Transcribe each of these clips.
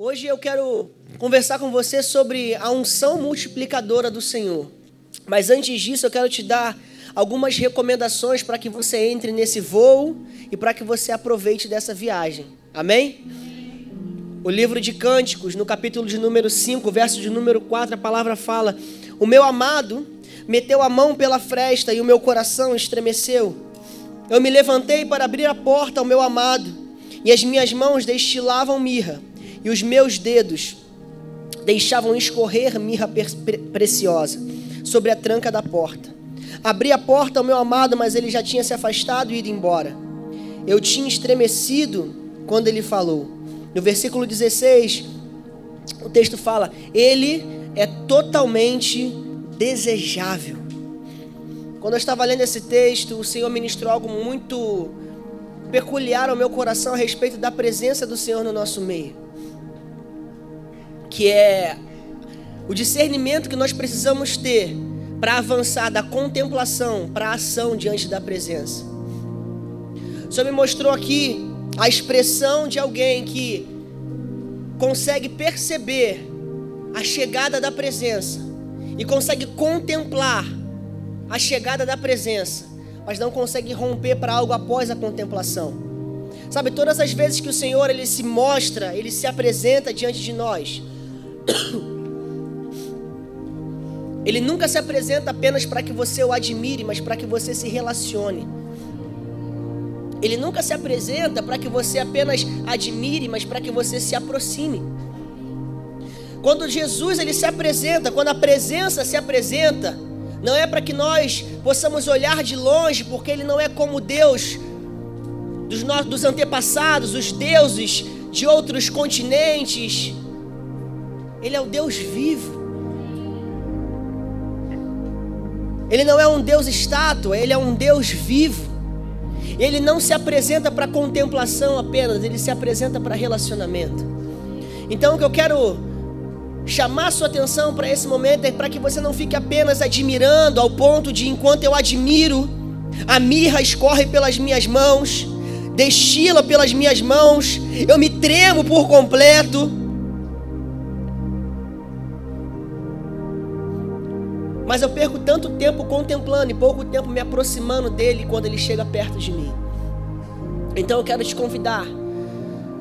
Hoje eu quero conversar com você sobre a unção multiplicadora do Senhor. Mas antes disso, eu quero te dar algumas recomendações para que você entre nesse voo e para que você aproveite dessa viagem. Amém? O livro de Cânticos, no capítulo de número 5, verso de número 4, a palavra fala: O meu amado meteu a mão pela fresta e o meu coração estremeceu. Eu me levantei para abrir a porta ao meu amado, e as minhas mãos destilavam mirra e os meus dedos deixavam escorrer mirra preciosa sobre a tranca da porta. Abri a porta ao meu amado, mas ele já tinha se afastado e ido embora. Eu tinha estremecido quando ele falou. No versículo 16, o texto fala: Ele é totalmente desejável. Quando eu estava lendo esse texto, o Senhor ministrou algo muito peculiar ao meu coração a respeito da presença do Senhor no nosso meio que é o discernimento que nós precisamos ter para avançar da contemplação para a ação diante da presença. O Senhor me mostrou aqui a expressão de alguém que consegue perceber a chegada da presença e consegue contemplar a chegada da presença, mas não consegue romper para algo após a contemplação. Sabe, todas as vezes que o Senhor ele se mostra, ele se apresenta diante de nós, ele nunca se apresenta apenas para que você o admire, mas para que você se relacione. Ele nunca se apresenta para que você apenas admire, mas para que você se aproxime. Quando Jesus ele se apresenta, quando a presença se apresenta, não é para que nós possamos olhar de longe, porque ele não é como Deus dos nossos dos antepassados, os deuses de outros continentes, ele é o Deus vivo. Ele não é um Deus estátua, ele é um Deus vivo. Ele não se apresenta para contemplação apenas, ele se apresenta para relacionamento. Então o que eu quero chamar sua atenção para esse momento é para que você não fique apenas admirando ao ponto de enquanto eu admiro, a mirra escorre pelas minhas mãos, destila pelas minhas mãos, eu me tremo por completo. Mas eu perco tanto tempo contemplando e pouco tempo me aproximando dele quando ele chega perto de mim. Então eu quero te convidar,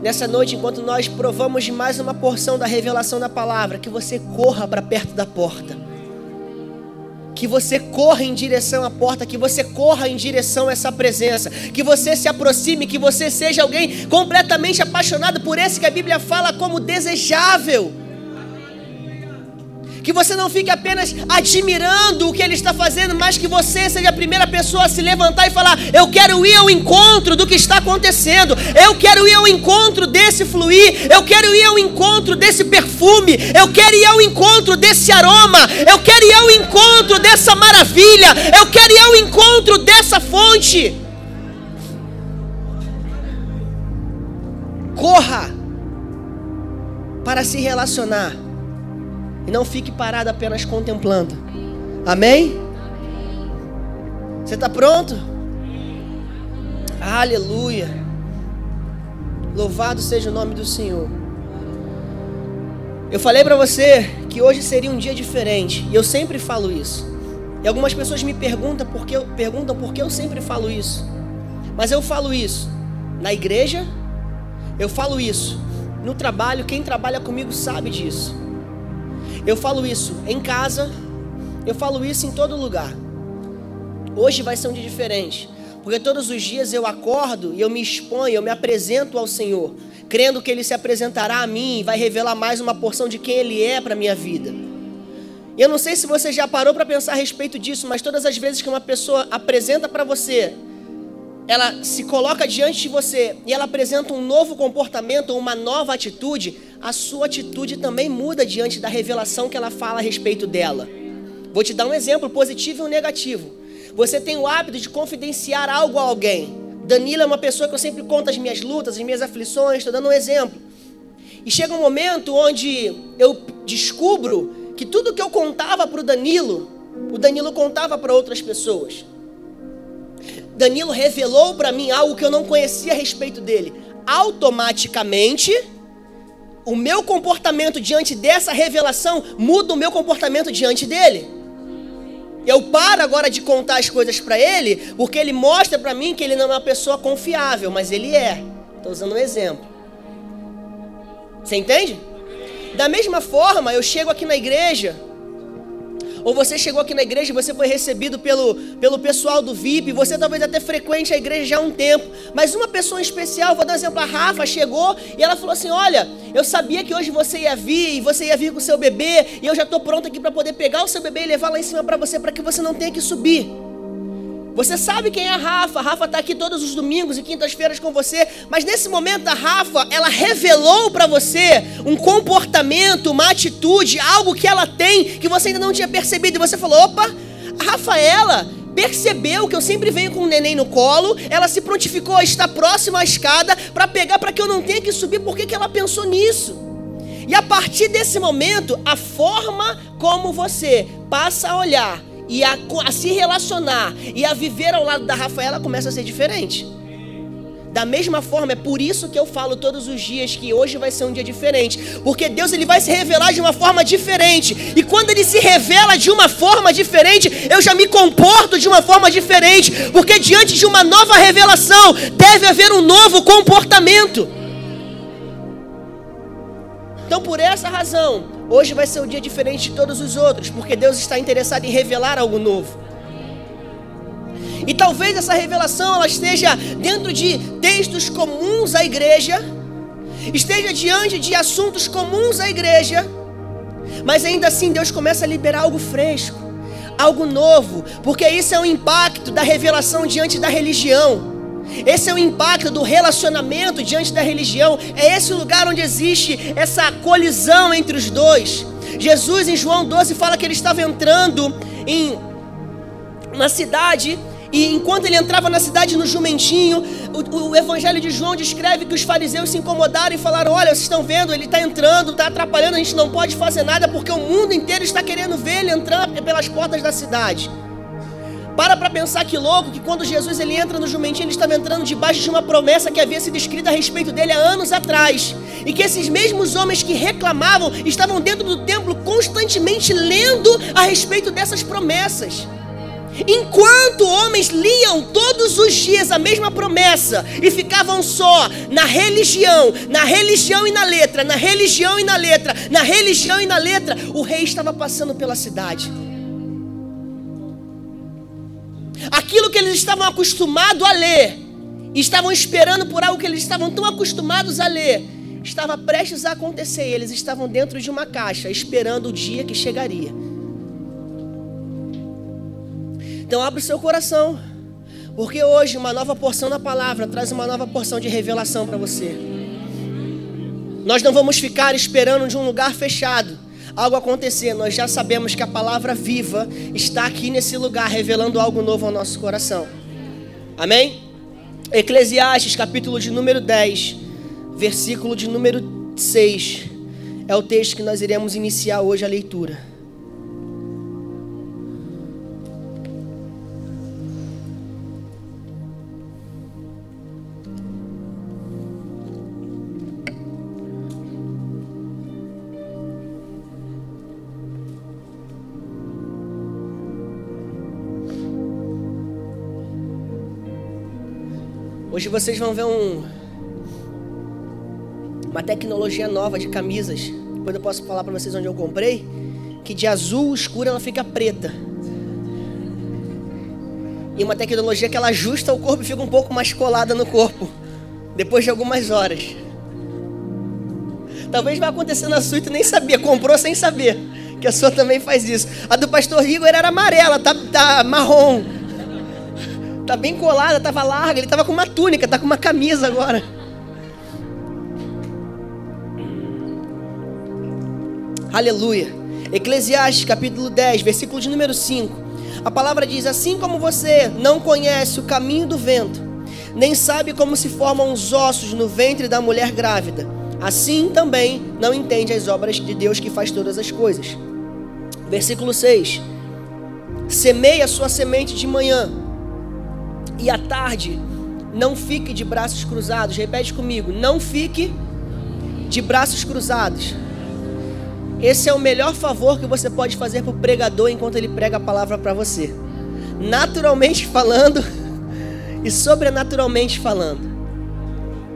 nessa noite, enquanto nós provamos de mais uma porção da revelação da palavra, que você corra para perto da porta. Que você corra em direção à porta, que você corra em direção a essa presença, que você se aproxime, que você seja alguém completamente apaixonado por esse que a Bíblia fala como desejável que você não fique apenas admirando o que ele está fazendo, mas que você seja a primeira pessoa a se levantar e falar: Eu quero ir ao encontro do que está acontecendo, eu quero ir ao encontro desse fluir, eu quero ir ao encontro desse perfume, eu quero ir ao encontro desse aroma, eu quero ir ao encontro dessa maravilha, eu quero ir ao encontro dessa fonte. Corra para se relacionar e não fique parado apenas contemplando. Amém? Você está pronto? Aleluia. Louvado seja o nome do Senhor. Eu falei para você que hoje seria um dia diferente, e eu sempre falo isso. E algumas pessoas me perguntam por que, perguntam por que eu sempre falo isso. Mas eu falo isso na igreja, eu falo isso no trabalho, quem trabalha comigo sabe disso. Eu falo isso em casa, eu falo isso em todo lugar. Hoje vai ser um dia diferente, porque todos os dias eu acordo e eu me exponho, eu me apresento ao Senhor, crendo que Ele se apresentará a mim e vai revelar mais uma porção de quem Ele é para minha vida. E eu não sei se você já parou para pensar a respeito disso, mas todas as vezes que uma pessoa apresenta para você ela se coloca diante de você e ela apresenta um novo comportamento, uma nova atitude, a sua atitude também muda diante da revelação que ela fala a respeito dela. Vou te dar um exemplo positivo e um negativo. Você tem o hábito de confidenciar algo a alguém. Danila é uma pessoa que eu sempre conto as minhas lutas, as minhas aflições, estou dando um exemplo. E chega um momento onde eu descubro que tudo que eu contava para o Danilo, o Danilo contava para outras pessoas. Danilo revelou para mim algo que eu não conhecia a respeito dele. Automaticamente, o meu comportamento diante dessa revelação muda o meu comportamento diante dele. Eu paro agora de contar as coisas para ele, porque ele mostra para mim que ele não é uma pessoa confiável, mas ele é. Estou usando um exemplo. Você entende? Da mesma forma, eu chego aqui na igreja ou você chegou aqui na igreja e você foi recebido pelo, pelo pessoal do VIP, você talvez até frequente a igreja já há um tempo, mas uma pessoa especial, vou dar um exemplo, a Rafa chegou e ela falou assim: Olha, eu sabia que hoje você ia vir e você ia vir com o seu bebê, e eu já estou pronto aqui para poder pegar o seu bebê e levar lá em cima para você, para que você não tenha que subir. Você sabe quem é a Rafa. A Rafa está aqui todos os domingos e quintas-feiras com você. Mas nesse momento a Rafa, ela revelou para você um comportamento, uma atitude, algo que ela tem que você ainda não tinha percebido. E você falou: opa, a Rafaela percebeu que eu sempre venho com o neném no colo. Ela se prontificou a estar próxima à escada para pegar para que eu não tenha que subir. Por que, que ela pensou nisso? E a partir desse momento, a forma como você passa a olhar e a, a, se relacionar e a viver ao lado da Rafaela começa a ser diferente. Da mesma forma, é por isso que eu falo todos os dias que hoje vai ser um dia diferente, porque Deus ele vai se revelar de uma forma diferente. E quando ele se revela de uma forma diferente, eu já me comporto de uma forma diferente, porque diante de uma nova revelação deve haver um novo comportamento. Então, por essa razão, hoje vai ser um dia diferente de todos os outros, porque Deus está interessado em revelar algo novo. E talvez essa revelação ela esteja dentro de textos comuns à igreja, esteja diante de assuntos comuns à igreja, mas ainda assim Deus começa a liberar algo fresco, algo novo, porque isso é o impacto da revelação diante da religião. Esse é o impacto do relacionamento diante da religião. É esse o lugar onde existe essa colisão entre os dois. Jesus, em João 12, fala que ele estava entrando em uma cidade e enquanto ele entrava na cidade no jumentinho, o, o, Evangelho de João descreve que os fariseus se incomodaram e falaram: Olha, vocês estão vendo, ele está entrando, está atrapalhando, a gente não pode fazer nada porque o mundo inteiro está querendo ver ele entrar pelas portas da cidade. Para para pensar que louco que quando Jesus ele entra no jumentinho, ele estava entrando debaixo de uma promessa que havia sido escrita a respeito dele há anos atrás. E que esses mesmos homens que reclamavam estavam dentro do templo constantemente lendo a respeito dessas promessas. Enquanto homens liam todos os dias a mesma promessa e ficavam só na religião, na religião e na letra, na religião e na letra, na religião e na letra, o rei estava passando pela cidade. Aquilo que eles estavam acostumados a ler, estavam esperando por algo que eles estavam tão acostumados a ler, estava prestes a acontecer. Eles estavam dentro de uma caixa, esperando o dia que chegaria. Então, abre o seu coração, porque hoje uma nova porção da palavra traz uma nova porção de revelação para você. Nós não vamos ficar esperando de um lugar fechado algo acontecer, nós já sabemos que a palavra viva está aqui nesse lugar, revelando algo novo ao nosso coração. Amém? Eclesiastes, capítulo de número 10, versículo de número 6, é o texto que nós iremos iniciar hoje a leitura. Hoje vocês vão ver um, uma tecnologia nova de camisas. Depois eu posso falar para vocês onde eu comprei. Que de azul escuro ela fica preta. E uma tecnologia que ela ajusta o corpo e fica um pouco mais colada no corpo. Depois de algumas horas. Talvez vai acontecer na sua e tu nem sabia. Comprou sem saber. Que a sua também faz isso. A do pastor Igor era amarela, tá, tá marrom. Tá bem colada, tava larga, ele tava com uma túnica, tá com uma camisa agora. Aleluia. Eclesiastes capítulo 10, versículo de número 5. A palavra diz: Assim como você não conhece o caminho do vento, nem sabe como se formam os ossos no ventre da mulher grávida, assim também não entende as obras de Deus que faz todas as coisas. Versículo 6. Semeia sua semente de manhã e à tarde, não fique de braços cruzados. Repete comigo: não fique de braços cruzados. Esse é o melhor favor que você pode fazer para o pregador enquanto ele prega a palavra para você. Naturalmente falando e sobrenaturalmente falando.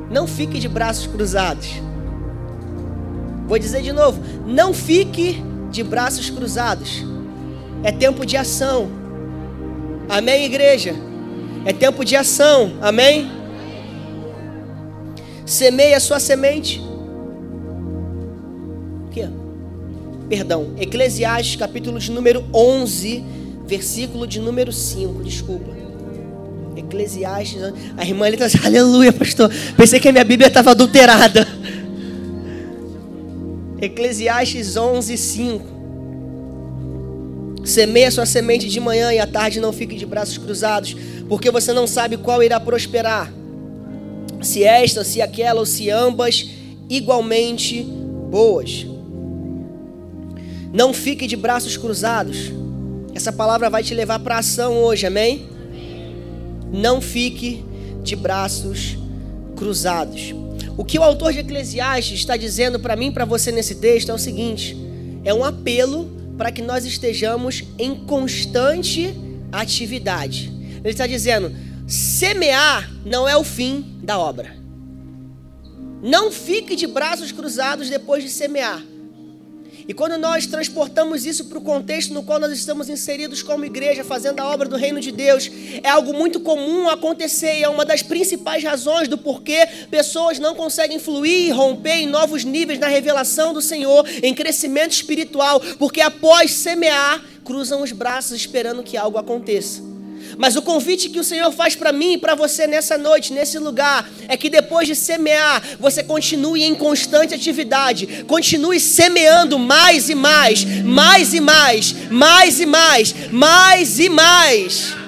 Não fique de braços cruzados. Vou dizer de novo: não fique de braços cruzados. É tempo de ação. Amém, igreja? É tempo de ação. Amém? Semeie a sua semente. Aqui, Perdão, Eclesiastes, capítulo de número 11, versículo de número 5. Desculpa. Eclesiastes. A irmã ali está assim, aleluia, pastor. Pensei que a minha Bíblia estava adulterada. Eclesiastes 11, 5. Semeia sua semente de manhã e à tarde não fique de braços cruzados, porque você não sabe qual irá prosperar. Se esta, se aquela ou se ambas igualmente boas. Não fique de braços cruzados. Essa palavra vai te levar para ação hoje, amém? Não fique de braços cruzados. O que o autor de Eclesiastes está dizendo para mim para você nesse texto é o seguinte: é um apelo para que nós estejamos em constante atividade. Ele está dizendo: semear não é o fim da obra. Não fique de braços cruzados depois de semear. E quando nós transportamos isso para o contexto no qual nós estamos inseridos como igreja, fazendo a obra do reino de Deus, é algo muito comum acontecer e é uma das principais razões do porquê pessoas não conseguem fluir e romper em novos níveis na revelação do Senhor, em crescimento espiritual, porque após semear, cruzam os braços esperando que algo aconteça. Mas o convite que o Senhor faz para mim e para você nessa noite, nesse lugar, é que depois de semear, você continue em constante atividade, continue semeando mais e mais, mais e mais, mais e mais, mais e mais.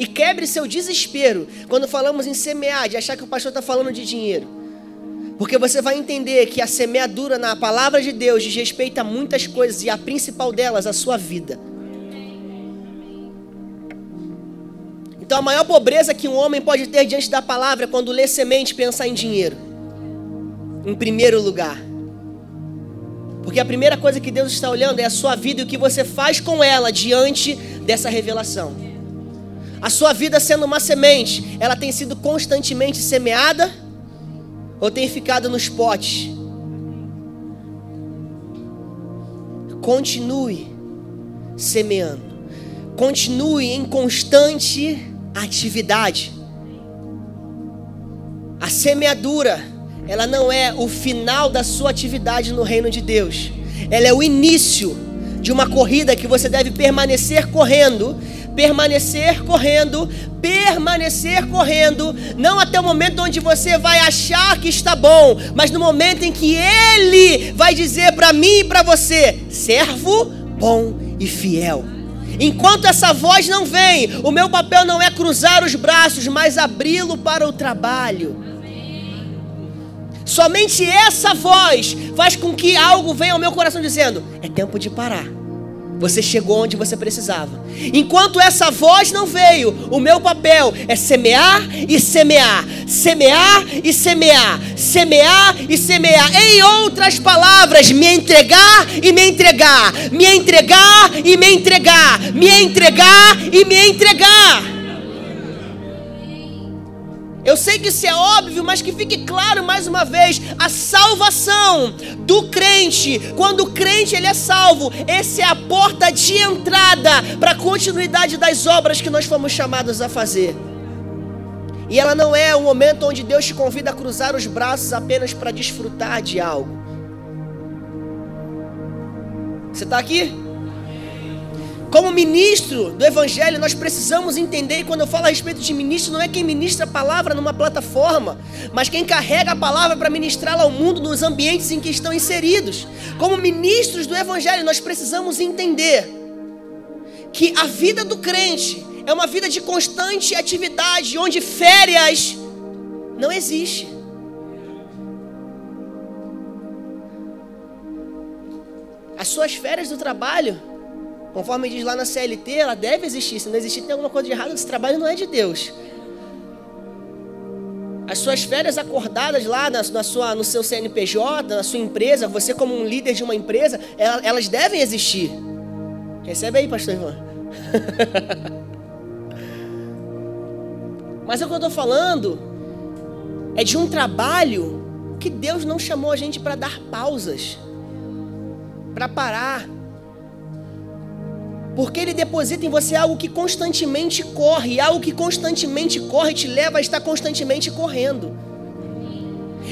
E quebre seu desespero quando falamos em semear, de achar que o pastor está falando de dinheiro. Porque você vai entender que a semeadura na palavra de Deus diz respeito a muitas coisas e a principal delas, a sua vida. Então a maior pobreza que um homem pode ter diante da palavra é quando lê semente pensar em dinheiro. Em primeiro lugar. Porque a primeira coisa que Deus está olhando é a sua vida e o que você faz com ela diante dessa revelação. A sua vida sendo uma semente, ela tem sido constantemente semeada ou tem ficado nos potes? Continue semeando. Continue em constante atividade. A semeadura, ela não é o final da sua atividade no reino de Deus. Ela é o início de uma corrida que você deve permanecer correndo, permanecer correndo, permanecer correndo, não até o momento onde você vai achar que está bom, mas no momento em que ele vai dizer para mim e para você: servo bom e fiel. Enquanto essa voz não vem, o meu papel não é cruzar os braços, mas abri-lo para o trabalho. Somente essa voz faz com que algo venha ao meu coração dizendo: é tempo de parar. Você chegou onde você precisava. Enquanto essa voz não veio, o meu papel é semear e semear, semear e semear, semear e semear. Em outras palavras, me entregar e me entregar, me entregar e me entregar, me entregar e me entregar. Eu sei que isso é óbvio, mas que fique claro mais uma vez: a salvação do crente, quando o crente ele é salvo, essa é a porta de entrada para a continuidade das obras que nós fomos chamados a fazer. E ela não é o momento onde Deus te convida a cruzar os braços apenas para desfrutar de algo. Você está aqui? Como ministro do Evangelho, nós precisamos entender, e quando eu falo a respeito de ministro, não é quem ministra a palavra numa plataforma, mas quem carrega a palavra para ministrá-la ao mundo nos ambientes em que estão inseridos. Como ministros do Evangelho, nós precisamos entender que a vida do crente é uma vida de constante atividade, onde férias não existe. As suas férias do trabalho Conforme diz lá na CLT, ela deve existir. Se não existir, tem alguma coisa de errado. Esse trabalho não é de Deus. As suas férias acordadas lá na, na, sua, no seu CNPJ, na sua empresa, você como um líder de uma empresa, elas devem existir. Recebe aí, pastor Ivan. Mas é o que eu estou falando é de um trabalho que Deus não chamou a gente para dar pausas, para parar. Porque Ele deposita em você algo que constantemente corre, algo que constantemente corre te leva a estar constantemente correndo.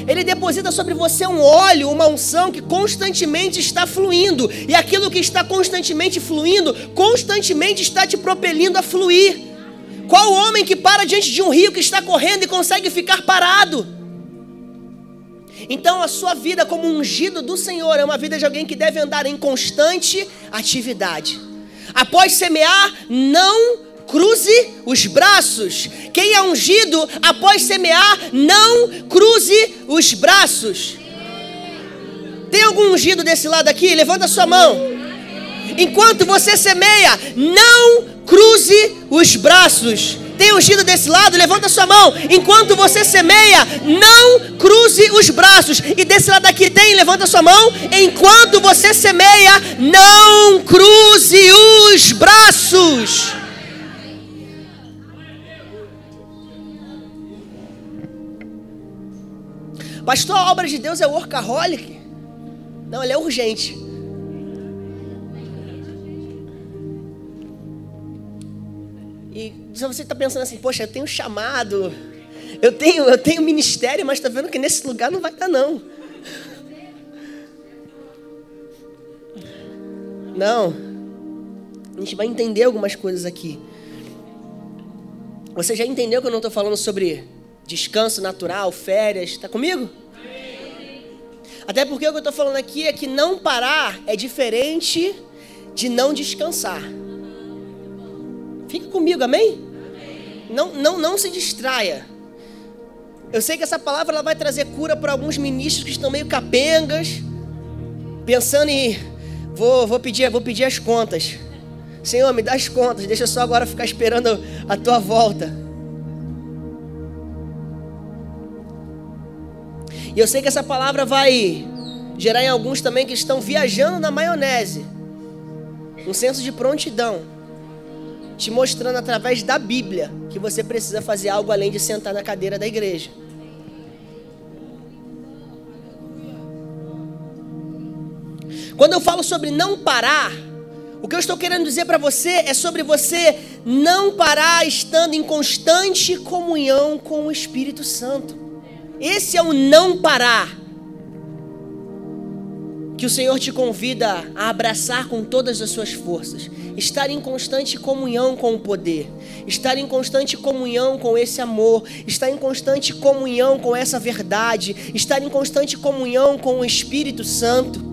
Ele deposita sobre você um óleo, uma unção que constantemente está fluindo, e aquilo que está constantemente fluindo, constantemente está te propelindo a fluir. Qual homem que para diante de um rio que está correndo e consegue ficar parado? Então a sua vida como ungido do Senhor é uma vida de alguém que deve andar em constante atividade. Após semear, não cruze os braços. Quem é ungido após semear, não cruze os braços. Tem algum ungido desse lado aqui? Levanta a sua mão. Enquanto você semeia, não cruze os braços. Tem ungido desse lado? Levanta sua mão. Enquanto você semeia, não cruze os braços. E desse lado aqui tem? Levanta sua mão. Enquanto você semeia, não cruze os braços. Pastor, a obra de Deus é workaholic? Não, ele é urgente. Se você está pensando assim, poxa, eu tenho chamado, eu tenho, eu tenho ministério, mas está vendo que nesse lugar não vai dar não. Não. A gente vai entender algumas coisas aqui. Você já entendeu que eu não estou falando sobre descanso natural, férias? Está comigo? Até porque o que eu estou falando aqui é que não parar é diferente de não descansar. Fica comigo, amém? Não, não, não se distraia. Eu sei que essa palavra ela vai trazer cura para alguns ministros que estão meio capengas, pensando em vou, vou pedir, vou pedir as contas. Senhor, me dá as contas, deixa só agora ficar esperando a tua volta. E eu sei que essa palavra vai gerar em alguns também que estão viajando na maionese, um senso de prontidão te mostrando através da Bíblia que você precisa fazer algo além de sentar na cadeira da igreja. Quando eu falo sobre não parar, o que eu estou querendo dizer para você é sobre você não parar estando em constante comunhão com o Espírito Santo. Esse é o não parar que o Senhor te convida a abraçar com todas as suas forças, estar em constante comunhão com o poder, estar em constante comunhão com esse amor, estar em constante comunhão com essa verdade, estar em constante comunhão com o Espírito Santo.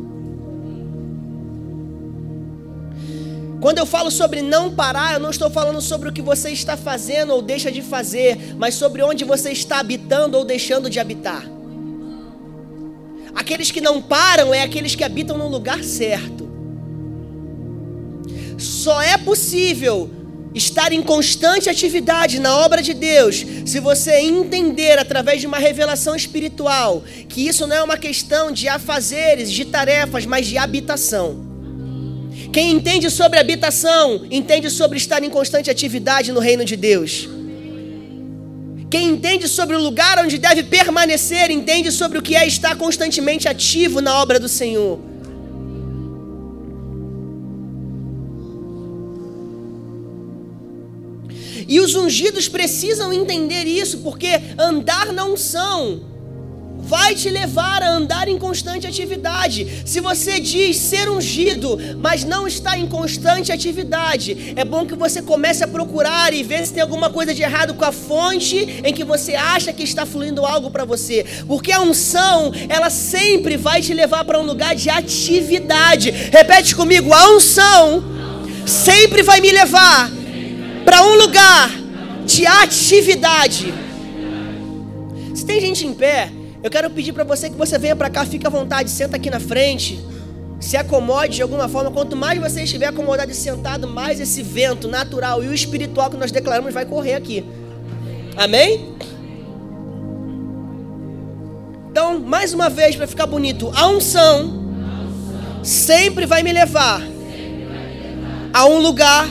Quando eu falo sobre não parar, eu não estou falando sobre o que você está fazendo ou deixa de fazer, mas sobre onde você está habitando ou deixando de habitar. Aqueles que não param é aqueles que habitam no lugar certo. Só é possível estar em constante atividade na obra de Deus se você entender através de uma revelação espiritual que isso não é uma questão de afazeres, de tarefas, mas de habitação. Quem entende sobre habitação, entende sobre estar em constante atividade no reino de Deus. Quem entende sobre o lugar onde deve permanecer, entende sobre o que é estar constantemente ativo na obra do Senhor. E os ungidos precisam entender isso, porque andar na unção vai te levar a andar em constante atividade. Se você diz ser ungido, mas não está em constante atividade, é bom que você comece a procurar e ver se tem alguma coisa de errado com a fonte em que você acha que está fluindo algo para você. Porque a unção, ela sempre vai te levar para um lugar de atividade. Repete comigo: a unção sempre vai me levar para um lugar de atividade. Se tem gente em pé, eu quero pedir para você que você venha para cá, fique à vontade, senta aqui na frente, se acomode de alguma forma. Quanto mais você estiver acomodado e sentado, mais esse vento natural e o espiritual que nós declaramos vai correr aqui. Amém? Então, mais uma vez, para ficar bonito, a unção sempre vai me levar a um lugar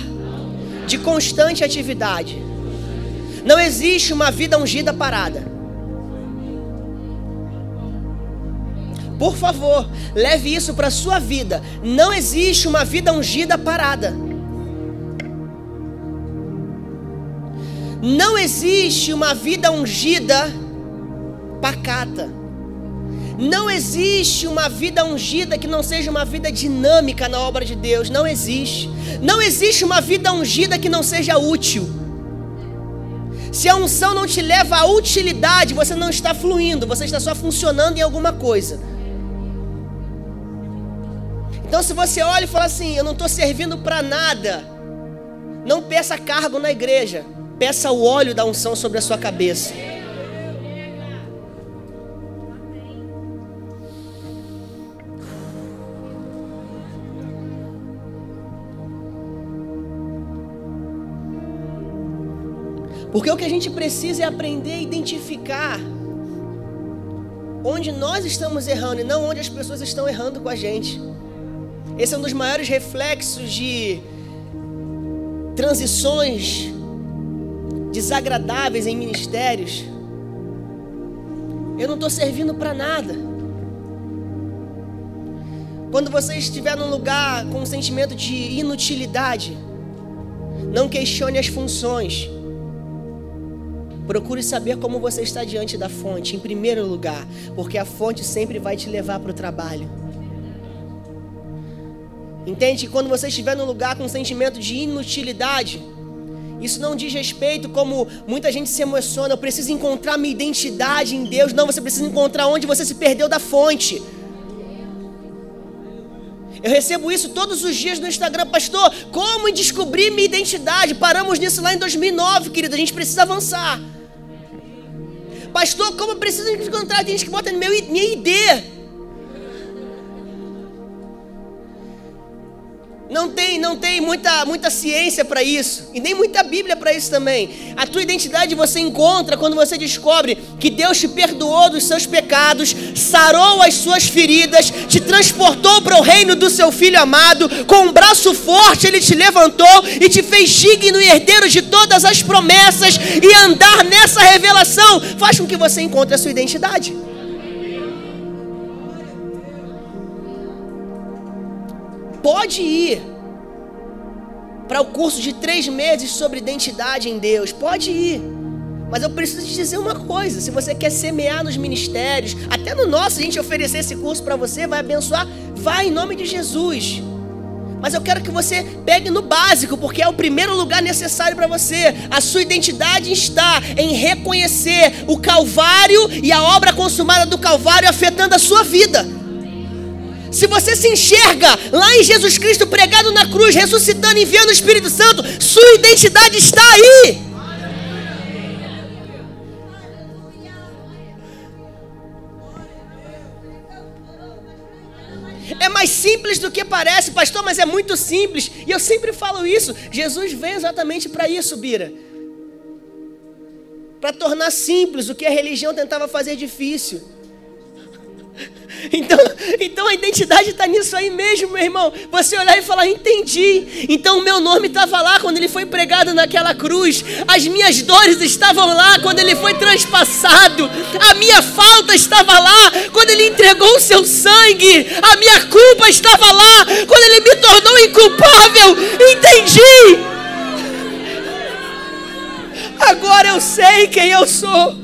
de constante atividade. Não existe uma vida ungida parada. Por favor, leve isso para a sua vida. Não existe uma vida ungida parada. Não existe uma vida ungida pacata. Não existe uma vida ungida que não seja uma vida dinâmica na obra de Deus. Não existe. Não existe uma vida ungida que não seja útil. Se a unção não te leva à utilidade, você não está fluindo, você está só funcionando em alguma coisa. Então, se você olha e fala assim: Eu não estou servindo para nada, não peça cargo na igreja, peça o óleo da unção sobre a sua cabeça. Porque o que a gente precisa é aprender a identificar onde nós estamos errando e não onde as pessoas estão errando com a gente. Esse é um dos maiores reflexos de transições desagradáveis em ministérios. Eu não estou servindo para nada. Quando você estiver num lugar com um sentimento de inutilidade, não questione as funções. Procure saber como você está diante da fonte, em primeiro lugar, porque a fonte sempre vai te levar para o trabalho. Entende? Quando você estiver num lugar com um sentimento de inutilidade, isso não diz respeito como muita gente se emociona. Eu preciso encontrar minha identidade em Deus. Não, você precisa encontrar onde você se perdeu da fonte. Eu recebo isso todos os dias no Instagram, pastor. Como descobrir minha identidade? Paramos nisso lá em 2009, querido. A gente precisa avançar. Pastor, como eu preciso encontrar gente que bota meu, minha ID? Não tem, não tem muita, muita ciência para isso e nem muita Bíblia para isso também. A tua identidade você encontra quando você descobre que Deus te perdoou dos seus pecados, sarou as suas feridas, te transportou para o reino do seu filho amado, com um braço forte ele te levantou e te fez digno e herdeiro de todas as promessas e andar nessa revelação faz com que você encontre a sua identidade. Pode ir para o curso de três meses sobre identidade em Deus, pode ir. Mas eu preciso te dizer uma coisa: se você quer semear nos ministérios, até no nosso, a gente oferecer esse curso para você, vai abençoar, vai em nome de Jesus. Mas eu quero que você pegue no básico, porque é o primeiro lugar necessário para você. A sua identidade está em reconhecer o Calvário e a obra consumada do Calvário afetando a sua vida. Se você se enxerga lá em Jesus Cristo pregado na cruz, ressuscitando, enviando o Espírito Santo, sua identidade está aí. É mais simples do que parece, pastor, mas é muito simples. E eu sempre falo isso. Jesus veio exatamente para isso, Bira. Para tornar simples o que a religião tentava fazer difícil. Então, então a identidade está nisso aí mesmo, meu irmão. Você olhar e falar, entendi. Então o meu nome estava lá quando ele foi pregado naquela cruz. As minhas dores estavam lá quando ele foi transpassado. A minha falta estava lá quando ele entregou o seu sangue. A minha culpa estava lá quando ele me tornou inculpável. Entendi. Agora eu sei quem eu sou.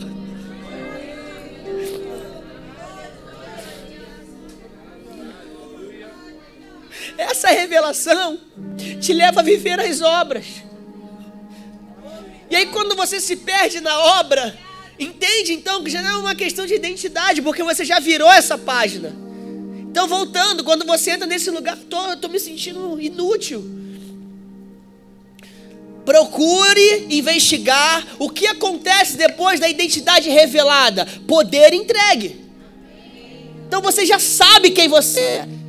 Essa revelação te leva a viver as obras. E aí, quando você se perde na obra, entende então que já não é uma questão de identidade, porque você já virou essa página. Então, voltando, quando você entra nesse lugar, tô, tô me sentindo inútil. Procure investigar o que acontece depois da identidade revelada. Poder entregue. Então você já sabe quem você é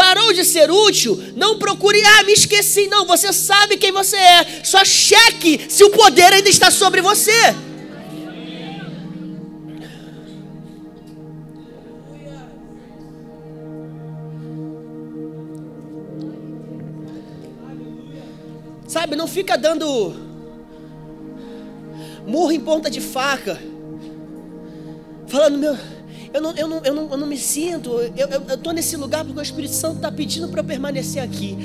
Parou de ser útil? Não procure, ah, me esqueci. Não, você sabe quem você é. Só cheque se o poder ainda está sobre você. Sabe, não fica dando murro em ponta de faca. Falando, meu eu não, eu não, eu não, eu não me sinto, eu estou nesse lugar porque o Espírito Santo está pedindo para eu permanecer aqui.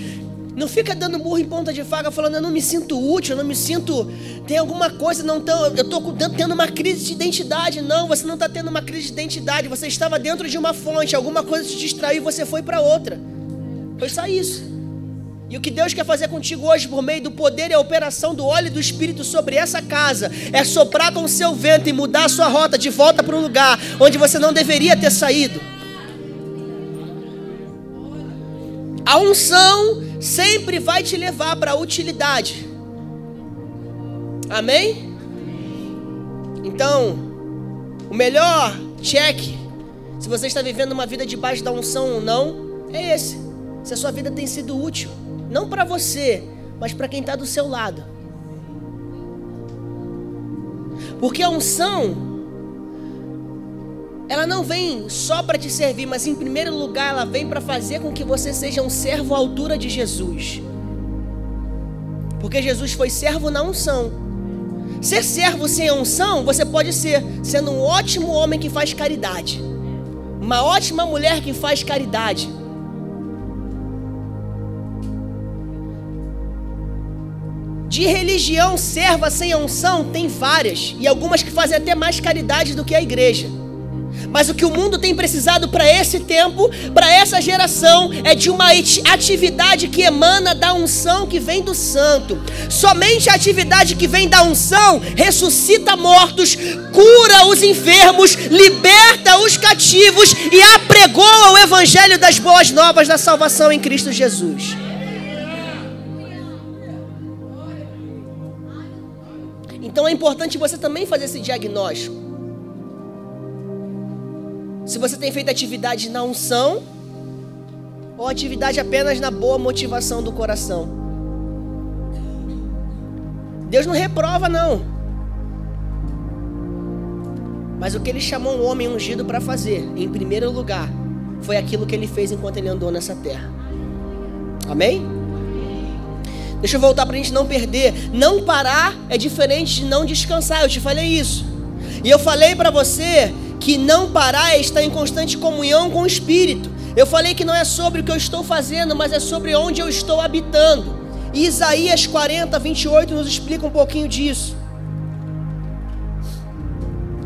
Não fica dando murro em ponta de faca falando, eu não me sinto útil, eu não me sinto. Tem alguma coisa, não tão, eu estou tendo uma crise de identidade. Não, você não está tendo uma crise de identidade. Você estava dentro de uma fonte, alguma coisa te distraiu e você foi para outra. Foi só isso. E o que Deus quer fazer contigo hoje, por meio do poder e a operação do óleo do Espírito sobre essa casa, é soprar com o seu vento e mudar a sua rota de volta para um lugar onde você não deveria ter saído. A unção sempre vai te levar para a utilidade. Amém? Então, o melhor check, se você está vivendo uma vida debaixo da unção ou não, é esse. Se a sua vida tem sido útil, não para você, mas para quem está do seu lado. Porque a unção ela não vem só para te servir, mas em primeiro lugar ela vem para fazer com que você seja um servo à altura de Jesus. Porque Jesus foi servo na unção. Ser servo sem unção, você pode ser sendo um ótimo homem que faz caridade, uma ótima mulher que faz caridade. De religião serva sem unção tem várias, e algumas que fazem até mais caridade do que a igreja. Mas o que o mundo tem precisado para esse tempo, para essa geração, é de uma atividade que emana da unção que vem do santo. Somente a atividade que vem da unção ressuscita mortos, cura os enfermos, liberta os cativos e apregoa o evangelho das boas novas da salvação em Cristo Jesus. Então é importante você também fazer esse diagnóstico. Se você tem feito atividade na unção ou atividade apenas na boa motivação do coração. Deus não reprova, não. Mas o que ele chamou um homem ungido para fazer, em primeiro lugar, foi aquilo que ele fez enquanto ele andou nessa terra. Amém? Deixa eu voltar para a gente não perder. Não parar é diferente de não descansar. Eu te falei isso. E eu falei para você que não parar é estar em constante comunhão com o Espírito. Eu falei que não é sobre o que eu estou fazendo, mas é sobre onde eu estou habitando. E Isaías 40, 28 nos explica um pouquinho disso.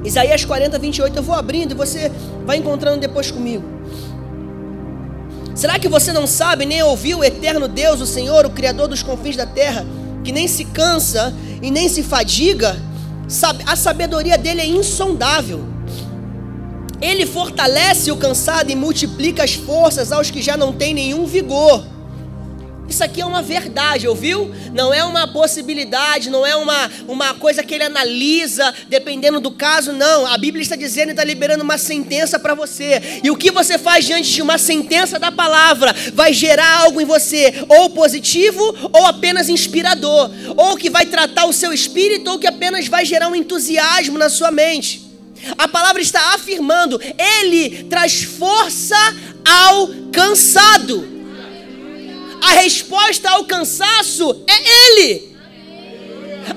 Isaías 40, 28, eu vou abrindo e você vai encontrando depois comigo. Será que você não sabe nem ouviu o eterno Deus, o Senhor, o Criador dos confins da terra, que nem se cansa e nem se fadiga? A sabedoria dele é insondável. Ele fortalece o cansado e multiplica as forças aos que já não têm nenhum vigor. Isso aqui é uma verdade, ouviu? Não é uma possibilidade, não é uma, uma coisa que ele analisa dependendo do caso, não. A Bíblia está dizendo e está liberando uma sentença para você. E o que você faz diante de uma sentença da palavra vai gerar algo em você, ou positivo, ou apenas inspirador, ou que vai tratar o seu espírito, ou que apenas vai gerar um entusiasmo na sua mente. A palavra está afirmando: Ele traz força ao cansado. A resposta ao cansaço é Ele.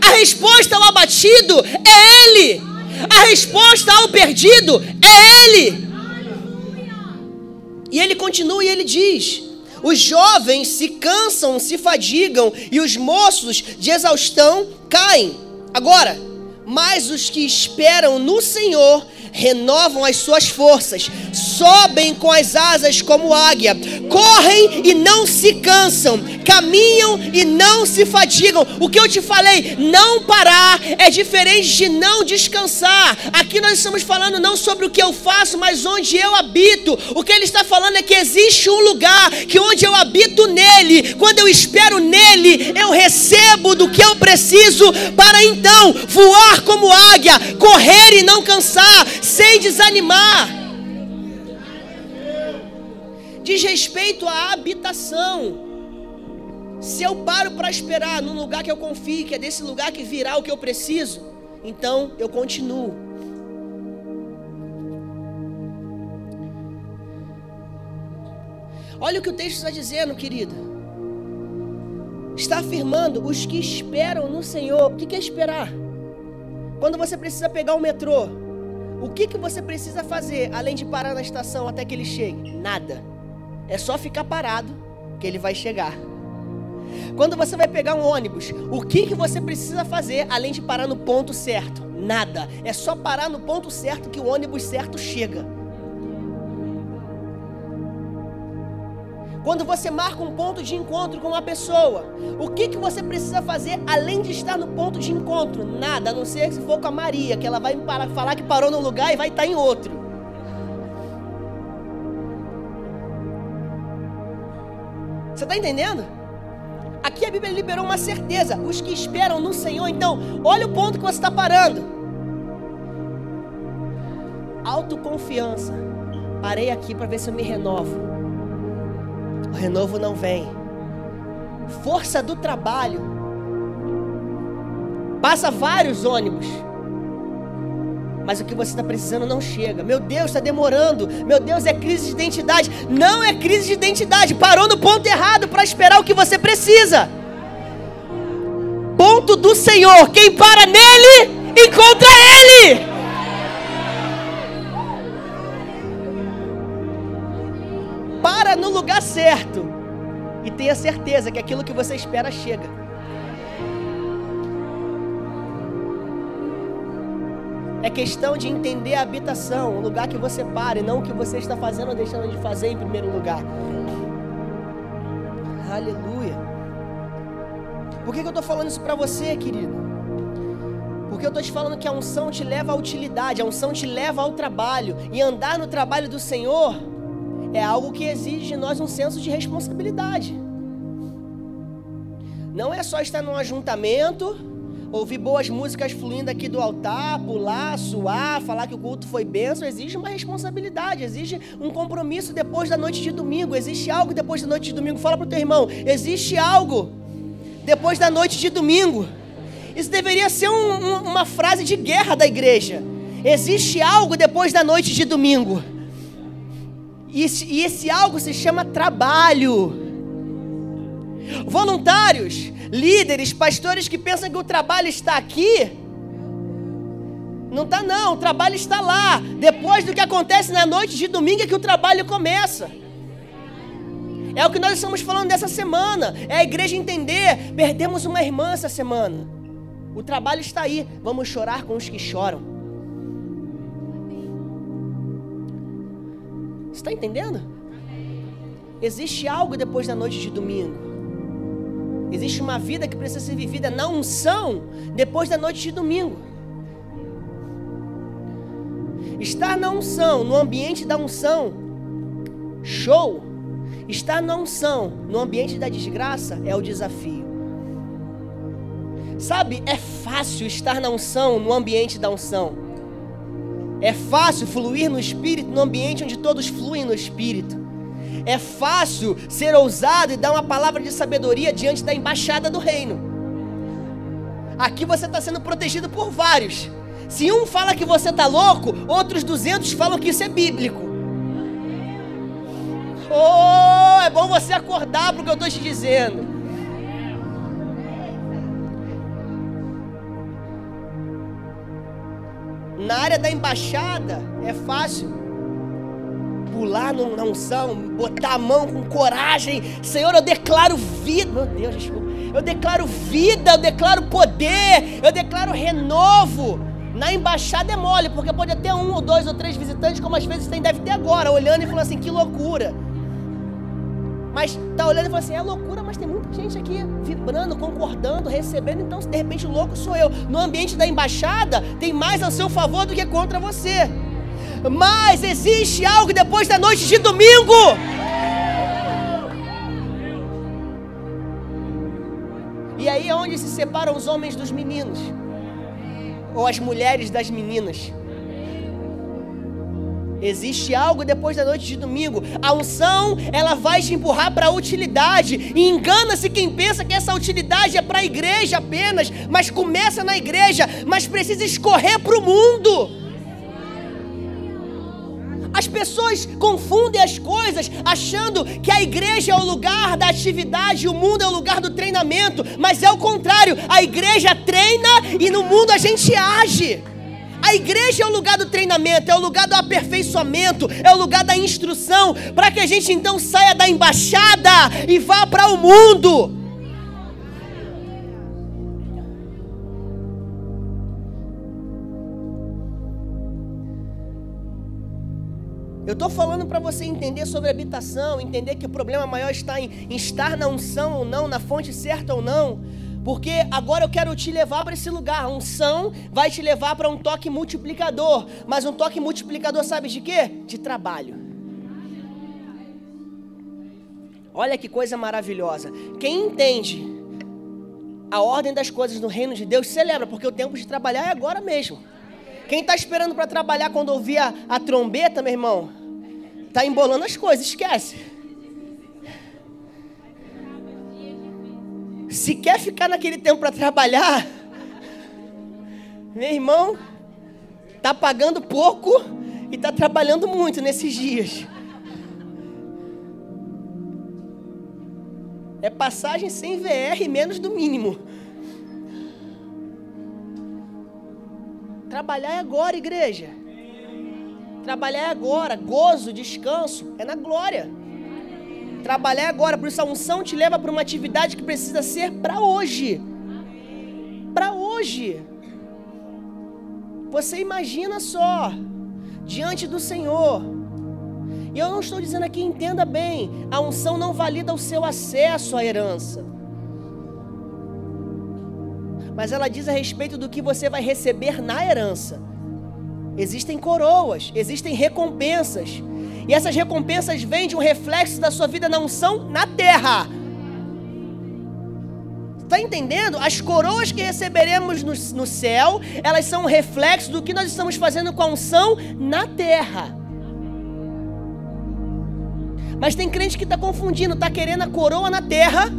A resposta ao abatido é Ele. A resposta ao perdido é Ele. E ele continua e ele diz: Os jovens se cansam, se fadigam, e os moços de exaustão caem. Agora, mas os que esperam no Senhor renovam as suas forças, sobem com as asas como águia, correm e não se cansam, caminham e não se fatigam. O que eu te falei, não parar é diferente de não descansar. Aqui nós estamos falando não sobre o que eu faço, mas onde eu habito. O que ele está falando é que existe um lugar que onde eu habito nele, quando eu espero nele, eu recebo do que eu preciso para então voar como águia, correr e não cansar, sem desanimar. Diz respeito à habitação. Se eu paro para esperar num lugar que eu confio, que é desse lugar que virá o que eu preciso, então eu continuo. Olha o que o texto está dizendo, querida. Está afirmando os que esperam no Senhor. O que é esperar? Quando você precisa pegar o metrô, o que, que você precisa fazer além de parar na estação até que ele chegue? Nada. É só ficar parado que ele vai chegar. Quando você vai pegar um ônibus, o que, que você precisa fazer além de parar no ponto certo? Nada. É só parar no ponto certo que o ônibus certo chega. Quando você marca um ponto de encontro com uma pessoa, o que, que você precisa fazer além de estar no ponto de encontro? Nada, a não ser se for com a Maria, que ela vai falar que parou num lugar e vai estar em outro. Você está entendendo? Aqui a Bíblia liberou uma certeza. Os que esperam no Senhor, então, olha o ponto que você está parando. Autoconfiança. Parei aqui para ver se eu me renovo. O renovo não vem. Força do trabalho. Passa vários ônibus. Mas o que você está precisando não chega. Meu Deus, está demorando. Meu Deus, é crise de identidade. Não é crise de identidade. Parou no ponto errado para esperar o que você precisa. Ponto do Senhor. Quem para nele, encontra Ele. Certo e tenha certeza que aquilo que você espera chega. É questão de entender a habitação, o lugar que você para e não o que você está fazendo ou deixando de fazer em primeiro lugar. Aleluia. Por que, que eu estou falando isso para você, querido? Porque eu estou te falando que a unção te leva à utilidade, a unção te leva ao trabalho. E andar no trabalho do Senhor é algo que exige de nós um senso de responsabilidade. Não é só estar num ajuntamento, ouvir boas músicas fluindo aqui do altar, pular, suar, falar que o culto foi benção, exige uma responsabilidade, exige um compromisso depois da noite de domingo. Existe algo depois da noite de domingo. Fala para o teu irmão, existe algo depois da noite de domingo. Isso deveria ser um, um, uma frase de guerra da igreja. Existe algo depois da noite de domingo. E esse, e esse algo se chama trabalho. Voluntários, líderes, pastores que pensam que o trabalho está aqui. Não está não, o trabalho está lá. Depois do que acontece na noite de domingo é que o trabalho começa. É o que nós estamos falando dessa semana. É a igreja entender. Perdemos uma irmã essa semana. O trabalho está aí. Vamos chorar com os que choram. Está entendendo? Existe algo depois da noite de domingo. Existe uma vida que precisa ser vivida na unção depois da noite de domingo. Estar na unção, no ambiente da unção, show. Estar na unção, no ambiente da desgraça, é o desafio. Sabe, é fácil estar na unção, no ambiente da unção. É fácil fluir no Espírito no ambiente onde todos fluem no Espírito. É fácil ser ousado e dar uma palavra de sabedoria diante da embaixada do reino. Aqui você está sendo protegido por vários. Se um fala que você está louco, outros 200 falam que isso é bíblico. Oh, é bom você acordar para o que eu estou te dizendo. Na área da embaixada é fácil pular na unção, botar a mão com coragem. Senhor, eu declaro vida. Meu Deus, desculpa. Eu declaro vida, eu declaro poder, eu declaro renovo. Na embaixada é mole, porque pode ter um ou dois ou três visitantes, como às vezes tem, deve ter agora, olhando e falando assim: que loucura. Mas tá olhando e fala assim: é loucura, mas tem muita gente aqui vibrando, concordando, recebendo. Então, de repente, o louco sou eu. No ambiente da embaixada, tem mais a seu favor do que contra você. Mas existe algo depois da noite de domingo. E aí é onde se separam os homens dos meninos, ou as mulheres das meninas. Existe algo depois da noite de domingo. A unção, ela vai te empurrar para a utilidade. E engana-se quem pensa que essa utilidade é para a igreja apenas, mas começa na igreja, mas precisa escorrer para o mundo. As pessoas confundem as coisas achando que a igreja é o lugar da atividade, o mundo é o lugar do treinamento, mas é o contrário. A igreja treina e no mundo a gente age. A igreja é o lugar do treinamento, é o lugar do aperfeiçoamento, é o lugar da instrução, para que a gente então saia da embaixada e vá para o mundo. Eu estou falando para você entender sobre habitação, entender que o problema maior está em, em estar na unção ou não, na fonte certa ou não. Porque agora eu quero te levar para esse lugar. A unção vai te levar para um toque multiplicador. Mas um toque multiplicador, sabe de quê? De trabalho. Olha que coisa maravilhosa. Quem entende a ordem das coisas no reino de Deus celebra, porque o tempo de trabalhar é agora mesmo. Quem está esperando para trabalhar quando ouvir a, a trombeta, meu irmão, Está embolando as coisas, esquece. Se quer ficar naquele tempo para trabalhar, meu irmão, está pagando pouco e está trabalhando muito nesses dias. É passagem sem VR, menos do mínimo. Trabalhar é agora, igreja. Trabalhar é agora, gozo, descanso, é na glória. Trabalhar agora, por isso a unção te leva para uma atividade que precisa ser para hoje. Para hoje. Você imagina só, diante do Senhor. E eu não estou dizendo aqui, entenda bem, a unção não valida o seu acesso à herança. Mas ela diz a respeito do que você vai receber na herança. Existem coroas, existem recompensas. E essas recompensas vêm de um reflexo da sua vida na unção na terra. Está entendendo? As coroas que receberemos no, no céu, elas são um reflexo do que nós estamos fazendo com a unção na terra. Mas tem crente que está confundindo, está querendo a coroa na terra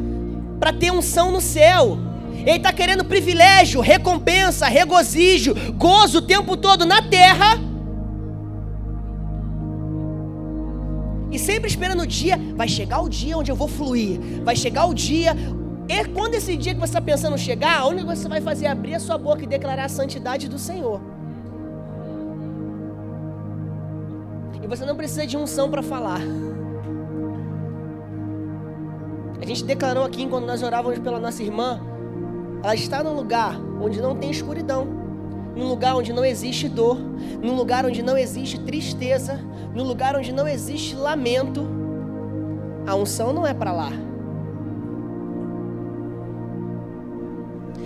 para ter unção no céu. Ele está querendo privilégio, recompensa, regozijo, gozo o tempo todo na terra. E sempre esperando o dia, vai chegar o dia onde eu vou fluir. Vai chegar o dia. E quando esse dia que você está pensando chegar, a única coisa que você vai fazer é abrir a sua boca e declarar a santidade do Senhor. E você não precisa de unção para falar. A gente declarou aqui quando nós orávamos pela nossa irmã ela está num lugar onde não tem escuridão, num lugar onde não existe dor, num lugar onde não existe tristeza, num lugar onde não existe lamento. A unção não é para lá.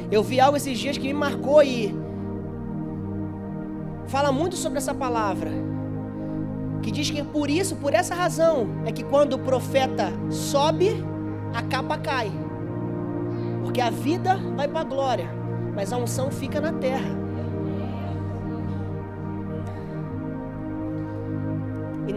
Eu vi algo esses dias que me marcou e fala muito sobre essa palavra. Que diz que por isso, por essa razão, é que quando o profeta sobe, a capa cai. Porque a vida vai para a glória, mas a unção fica na terra.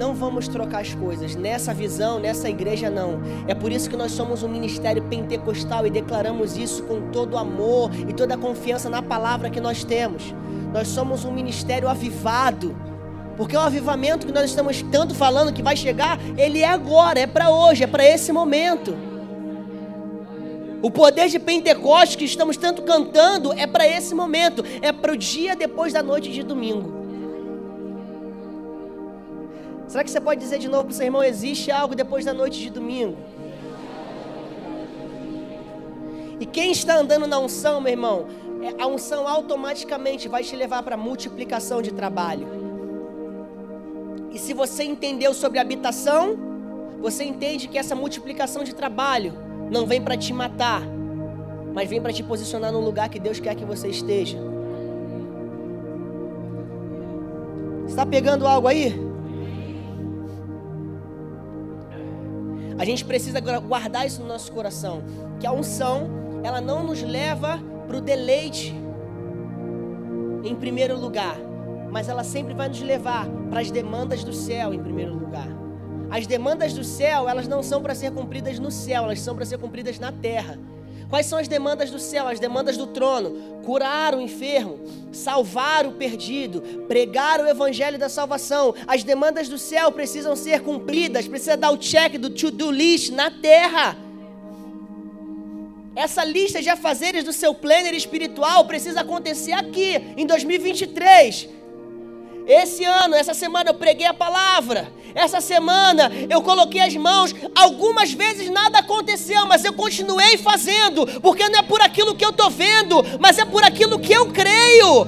Não vamos trocar as coisas. Nessa visão, nessa igreja, não. É por isso que nós somos um ministério pentecostal e declaramos isso com todo amor e toda a confiança na palavra que nós temos. Nós somos um ministério avivado. Porque o avivamento que nós estamos tanto falando que vai chegar, ele é agora, é para hoje, é para esse momento. O poder de Pentecostes que estamos tanto cantando é para esse momento, é para o dia depois da noite de domingo. Será que você pode dizer de novo para o seu irmão: existe algo depois da noite de domingo? E quem está andando na unção, meu irmão, é, a unção automaticamente vai te levar para multiplicação de trabalho. E se você entendeu sobre habitação, você entende que essa multiplicação de trabalho não vem para te matar, mas vem para te posicionar no lugar que Deus quer que você esteja. Está pegando algo aí? A gente precisa guardar isso no nosso coração, que a unção, ela não nos leva para o deleite em primeiro lugar, mas ela sempre vai nos levar para as demandas do céu em primeiro lugar. As demandas do céu, elas não são para ser cumpridas no céu, elas são para ser cumpridas na terra. Quais são as demandas do céu, as demandas do trono? Curar o enfermo, salvar o perdido, pregar o evangelho da salvação. As demandas do céu precisam ser cumpridas, precisa dar o check do to-do list na terra. Essa lista de afazeres do seu planner espiritual precisa acontecer aqui, em 2023. Esse ano, essa semana eu preguei a palavra. Essa semana eu coloquei as mãos. Algumas vezes nada aconteceu, mas eu continuei fazendo, porque não é por aquilo que eu estou vendo, mas é por aquilo que eu creio.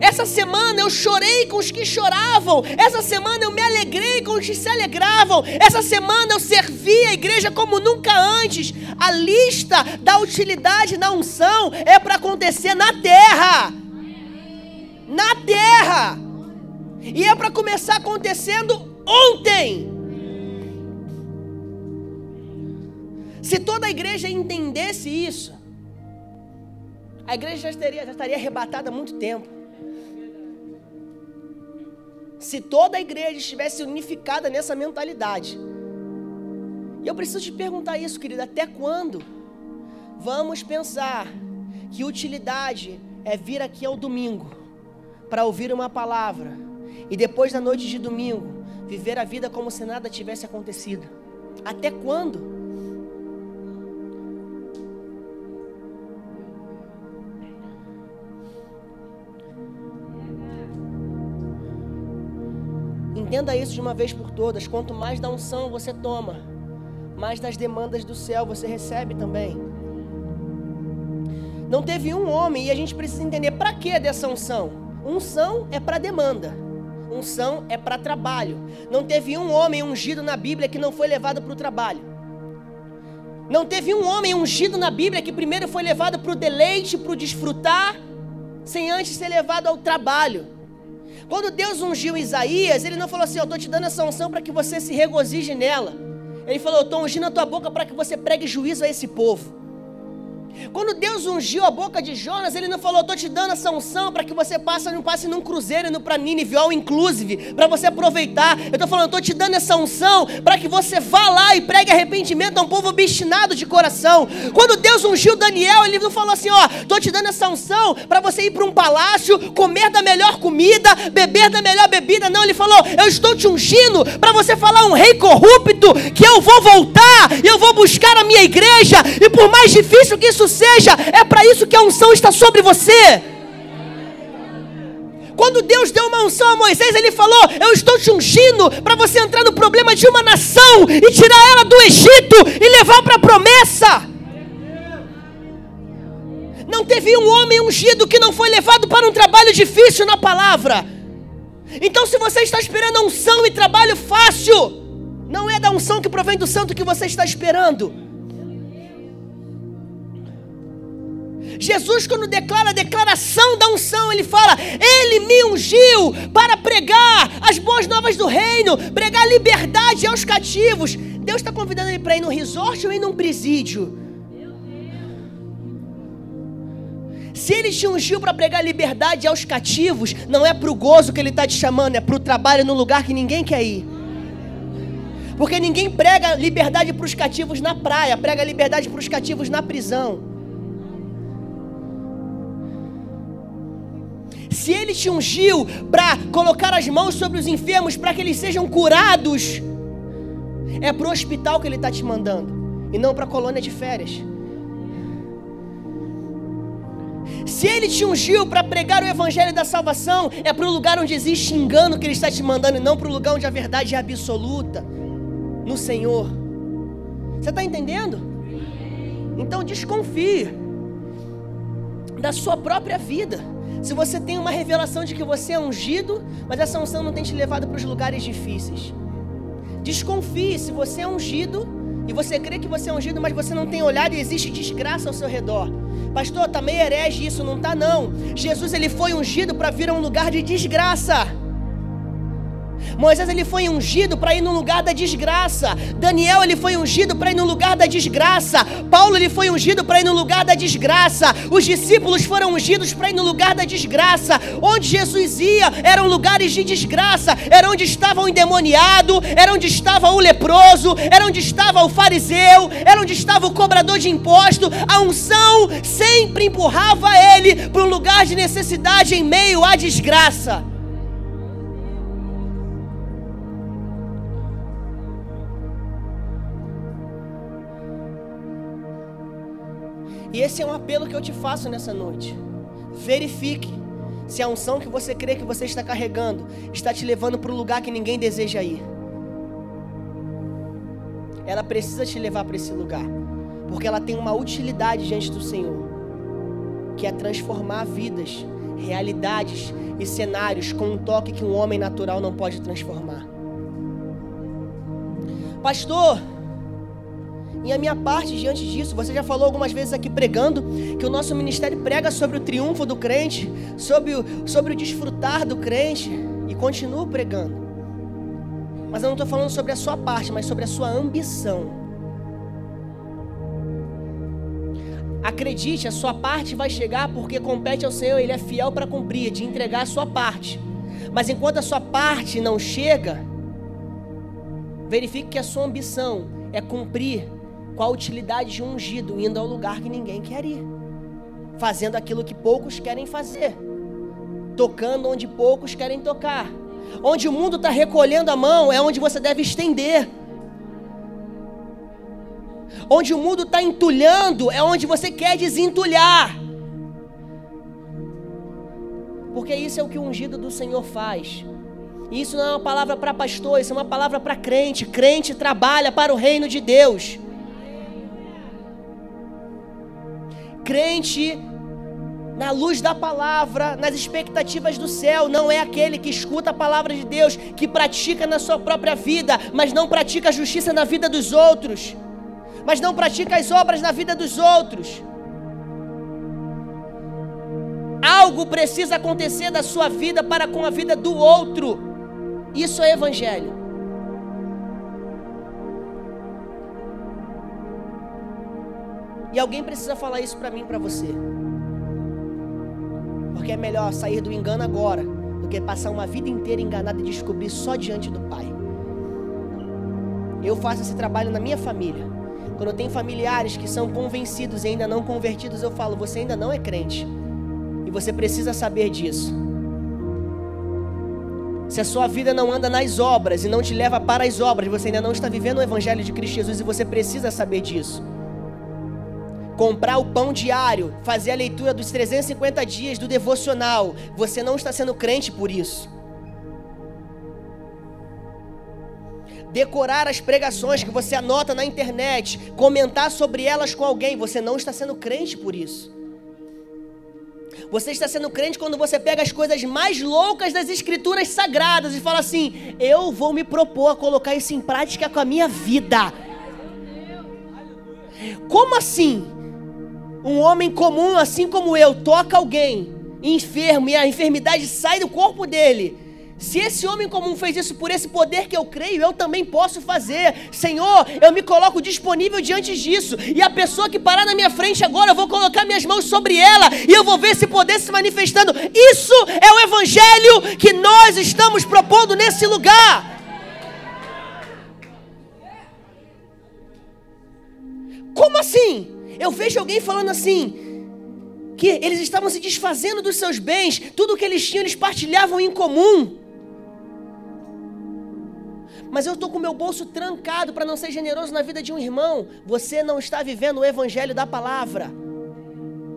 Essa semana eu chorei com os que choravam. Essa semana eu me alegrei com os que se alegravam. Essa semana eu servi a igreja como nunca antes. A lista da utilidade na unção é para acontecer na terra. Na terra. E é para começar acontecendo ontem. Se toda a igreja entendesse isso, a igreja já estaria, já estaria arrebatada há muito tempo se toda a igreja estivesse unificada nessa mentalidade. E eu preciso te perguntar isso, querida, até quando vamos pensar que utilidade é vir aqui ao domingo para ouvir uma palavra e depois da noite de domingo viver a vida como se nada tivesse acontecido? Até quando? Entenda isso de uma vez por todas. Quanto mais da unção você toma, mais das demandas do céu você recebe também. Não teve um homem, e a gente precisa entender para que dessa unção. Unção é para demanda. Unção é para trabalho. Não teve um homem ungido na Bíblia que não foi levado para o trabalho. Não teve um homem ungido na Bíblia que primeiro foi levado para o deleite, para o desfrutar, sem antes ser levado ao trabalho. Quando Deus ungiu Isaías, ele não falou assim: Eu estou te dando essa unção para que você se regozije nela. Ele falou: Eu estou ungindo a tua boca para que você pregue juízo a esse povo. Quando Deus ungiu a boca de Jonas, ele não falou: Estou te dando essa unção para que você passe, não passe num cruzeiro indo para Nínive, all inclusive, para você aproveitar. Eu estou falando: Estou te dando essa unção para que você vá lá e pregue arrependimento a um povo obstinado de coração. Quando Deus ungiu Daniel, ele não falou assim: Ó, estou te dando essa unção para você ir para um palácio, comer da melhor comida, beber da melhor bebida. Não, ele falou: Eu estou te ungindo para você falar um rei corrupto que eu vou voltar, eu vou buscar a minha igreja, e por mais difícil que isso isso seja, é para isso que a unção está sobre você. Quando Deus deu uma unção a Moisés, ele falou: Eu estou te ungindo para você entrar no problema de uma nação e tirar ela do Egito e levar para a promessa. Não teve um homem ungido que não foi levado para um trabalho difícil na palavra. Então, se você está esperando unção e trabalho fácil, não é da unção que provém do santo que você está esperando. Jesus, quando declara a declaração da unção, ele fala: Ele me ungiu para pregar as boas novas do reino, pregar liberdade aos cativos. Deus está convidando ele para ir num resort ou ir num presídio. Se ele te ungiu para pregar liberdade aos cativos, não é para o gozo que ele está te chamando, é para o trabalho no lugar que ninguém quer ir. Porque ninguém prega liberdade para os cativos na praia, prega liberdade para os cativos na prisão. Se ele te ungiu para colocar as mãos sobre os enfermos para que eles sejam curados, é para o hospital que ele está te mandando e não para a colônia de férias. Se ele te ungiu para pregar o evangelho da salvação, é para o lugar onde existe engano que ele está te mandando e não para o lugar onde a verdade é absoluta no Senhor. Você está entendendo? Então desconfie da sua própria vida. Se você tem uma revelação de que você é ungido, mas essa unção não tem te levado para os lugares difíceis. Desconfie se você é ungido e você crê que você é ungido, mas você não tem olhado e existe desgraça ao seu redor. Pastor, está meio herege isso, não está não. Jesus ele foi ungido para vir a um lugar de desgraça. Moisés ele foi ungido para ir no lugar da desgraça. Daniel ele foi ungido para ir no lugar da desgraça. Paulo ele foi ungido para ir no lugar da desgraça. Os discípulos foram ungidos para ir no lugar da desgraça. Onde Jesus ia eram lugares de desgraça. Era onde estava o endemoniado, era onde estava o leproso, era onde estava o fariseu, era onde estava o cobrador de imposto. A unção sempre empurrava ele para um lugar de necessidade em meio à desgraça. E esse é um apelo que eu te faço nessa noite. Verifique se a unção que você crê que você está carregando está te levando para um lugar que ninguém deseja ir. Ela precisa te levar para esse lugar, porque ela tem uma utilidade diante do Senhor, que é transformar vidas, realidades e cenários com um toque que um homem natural não pode transformar. Pastor, e a minha parte diante disso, você já falou algumas vezes aqui pregando que o nosso ministério prega sobre o triunfo do crente, sobre o, sobre o desfrutar do crente, e continua pregando. Mas eu não estou falando sobre a sua parte, mas sobre a sua ambição. Acredite, a sua parte vai chegar porque compete ao Senhor, Ele é fiel para cumprir, de entregar a sua parte. Mas enquanto a sua parte não chega, verifique que a sua ambição é cumprir qual a utilidade de um ungido indo ao lugar que ninguém quer ir? Fazendo aquilo que poucos querem fazer, tocando onde poucos querem tocar. Onde o mundo está recolhendo a mão é onde você deve estender. Onde o mundo está entulhando é onde você quer desentulhar. Porque isso é o que o ungido do Senhor faz. Isso não é uma palavra para pastor, isso é uma palavra para crente. Crente trabalha para o reino de Deus. Crente na luz da palavra, nas expectativas do céu, não é aquele que escuta a palavra de Deus, que pratica na sua própria vida, mas não pratica a justiça na vida dos outros, mas não pratica as obras na vida dos outros. Algo precisa acontecer da sua vida para com a vida do outro. Isso é evangelho. E alguém precisa falar isso para mim e para você. Porque é melhor sair do engano agora do que passar uma vida inteira enganado e descobrir só diante do Pai. Eu faço esse trabalho na minha família. Quando eu tenho familiares que são convencidos e ainda não convertidos, eu falo: você ainda não é crente. E você precisa saber disso. Se a sua vida não anda nas obras e não te leva para as obras, você ainda não está vivendo o Evangelho de Cristo Jesus e você precisa saber disso comprar o pão diário, fazer a leitura dos 350 dias do devocional, você não está sendo crente por isso. Decorar as pregações que você anota na internet, comentar sobre elas com alguém, você não está sendo crente por isso. Você está sendo crente quando você pega as coisas mais loucas das escrituras sagradas e fala assim: Eu vou me propor a colocar isso em prática com a minha vida. Como assim? Um homem comum, assim como eu, toca alguém enfermo e a enfermidade sai do corpo dele. Se esse homem comum fez isso por esse poder que eu creio, eu também posso fazer. Senhor, eu me coloco disponível diante disso. E a pessoa que parar na minha frente agora, eu vou colocar minhas mãos sobre ela e eu vou ver esse poder se manifestando. Isso é o evangelho que nós estamos propondo nesse lugar. Como assim? Eu vejo alguém falando assim, que eles estavam se desfazendo dos seus bens, tudo que eles tinham eles partilhavam em comum. Mas eu estou com meu bolso trancado para não ser generoso na vida de um irmão. Você não está vivendo o evangelho da palavra.